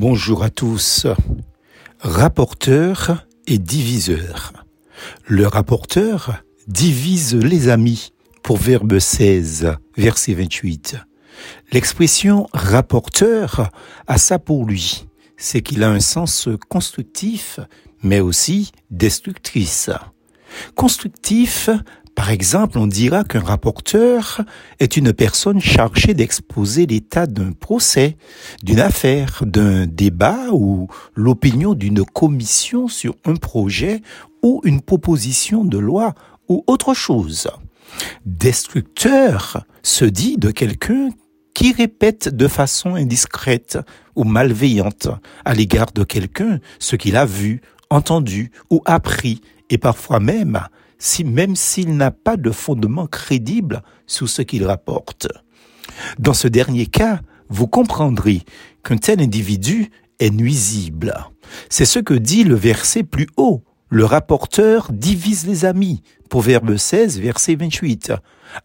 Bonjour à tous. Rapporteur et diviseur. Le rapporteur divise les amis pour verbe 16, verset 28. L'expression rapporteur a ça pour lui, c'est qu'il a un sens constructif, mais aussi destructrice. Constructif par exemple, on dira qu'un rapporteur est une personne chargée d'exposer l'état d'un procès, d'une affaire, d'un débat ou l'opinion d'une commission sur un projet ou une proposition de loi ou autre chose. Destructeur se dit de quelqu'un qui répète de façon indiscrète ou malveillante à l'égard de quelqu'un ce qu'il a vu, entendu ou appris et parfois même si même s'il n'a pas de fondement crédible sur ce qu'il rapporte. Dans ce dernier cas, vous comprendrez qu'un tel individu est nuisible. C'est ce que dit le verset plus haut. Le rapporteur divise les amis. Proverbe 16, verset 28.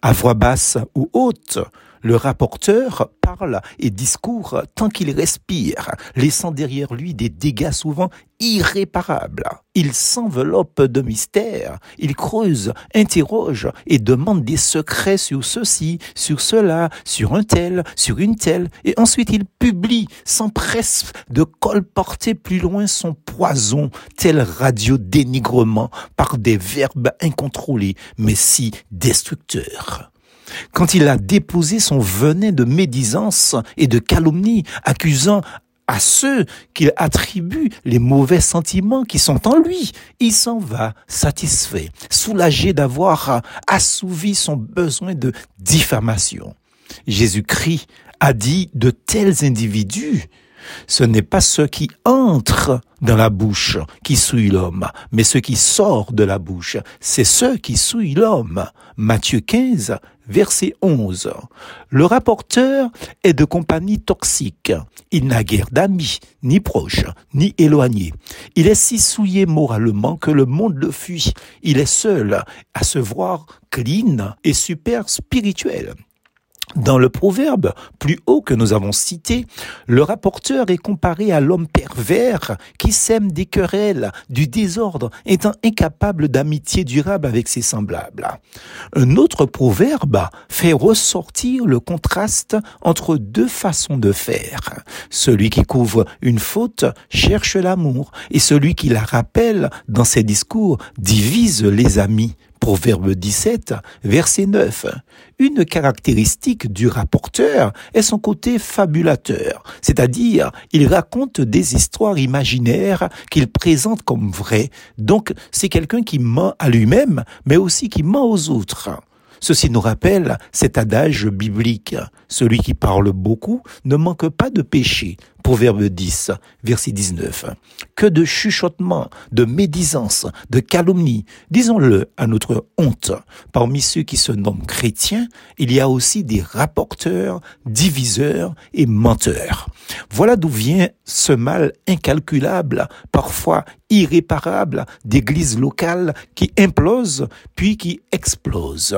À voix basse ou haute, le rapporteur parle et discourt tant qu'il respire, laissant derrière lui des dégâts souvent irréparables. Il s'enveloppe de mystères, il creuse, interroge et demande des secrets sur ceci, sur cela, sur un tel, sur une telle, et ensuite il publie, s'empresse de colporter plus loin son poison, tel radio dénigrement par des verbes incontrôlés, mais si destructeurs quand il a déposé son venin de médisance et de calomnie, accusant à ceux qu'il attribue les mauvais sentiments qui sont en lui, il s'en va satisfait, soulagé d'avoir assouvi son besoin de diffamation. Jésus-Christ a dit de tels individus ce n'est pas ce qui entre dans la bouche qui souille l'homme, mais ce qui sort de la bouche, c'est ce qui souille l'homme. Matthieu 15, verset 11. Le rapporteur est de compagnie toxique. Il n'a guère d'amis, ni proches, ni éloignés. Il est si souillé moralement que le monde le fuit. Il est seul à se voir clean et super spirituel. Dans le proverbe plus haut que nous avons cité, le rapporteur est comparé à l'homme pervers qui sème des querelles, du désordre, étant incapable d'amitié durable avec ses semblables. Un autre proverbe fait ressortir le contraste entre deux façons de faire. Celui qui couvre une faute cherche l'amour et celui qui la rappelle dans ses discours divise les amis. Proverbe 17, verset 9. Une caractéristique du rapporteur est son côté fabulateur, c'est-à-dire il raconte des histoires imaginaires qu'il présente comme vraies. Donc c'est quelqu'un qui ment à lui-même, mais aussi qui ment aux autres. Ceci nous rappelle cet adage biblique. Celui qui parle beaucoup ne manque pas de péché. Proverbe 10, verset 19. Que de chuchotements, de médisance, de calomnie. Disons-le à notre honte. Parmi ceux qui se nomment chrétiens, il y a aussi des rapporteurs, diviseurs et menteurs. Voilà d'où vient ce mal incalculable, parfois irréparable, d'églises locales qui implosent puis qui explosent.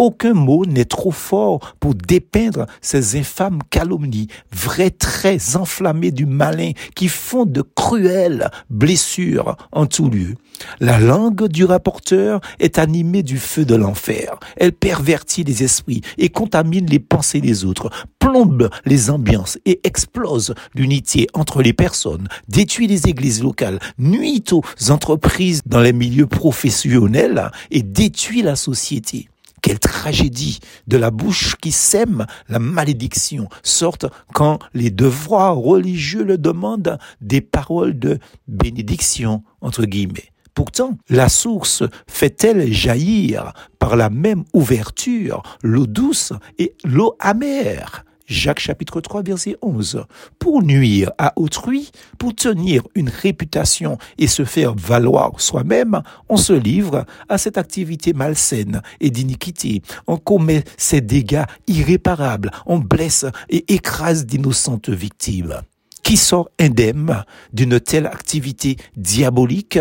Aucun mot n'est trop fort pour dépeindre ces infâmes calomnies, vrais traits enflammés du malin qui font de cruelles blessures en tout lieu. La langue du rapporteur est animée du feu de l'enfer. Elle pervertit les esprits et contamine les pensées des autres, plombe les ambiances et explose l'unité entre les personnes, détruit les églises locales, nuit aux entreprises dans les milieux professionnels et détruit la société. Quelle tragédie de la bouche qui sème la malédiction sorte quand les devoirs religieux le demandent des paroles de bénédiction, entre guillemets. Pourtant, la source fait-elle jaillir par la même ouverture l'eau douce et l'eau amère? Jacques chapitre 3 verset 11. Pour nuire à autrui, pour tenir une réputation et se faire valoir soi-même, on se livre à cette activité malsaine et d'iniquité. On commet ces dégâts irréparables, on blesse et écrase d'innocentes victimes. Qui sort indemne d'une telle activité diabolique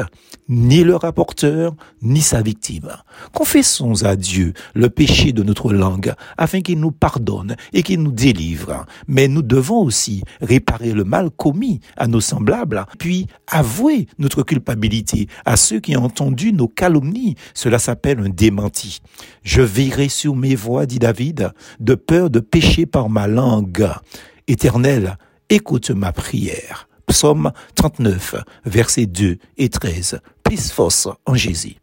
Ni le rapporteur, ni sa victime. Confessons à Dieu le péché de notre langue afin qu'il nous pardonne et qu'il nous délivre. Mais nous devons aussi réparer le mal commis à nos semblables, puis avouer notre culpabilité à ceux qui ont entendu nos calomnies. Cela s'appelle un démenti. Je veillerai sur mes voies, dit David, de peur de pécher par ma langue. Éternel, écoute ma prière. Psaume 39, versets 2 et 13. Plus force en Jésus.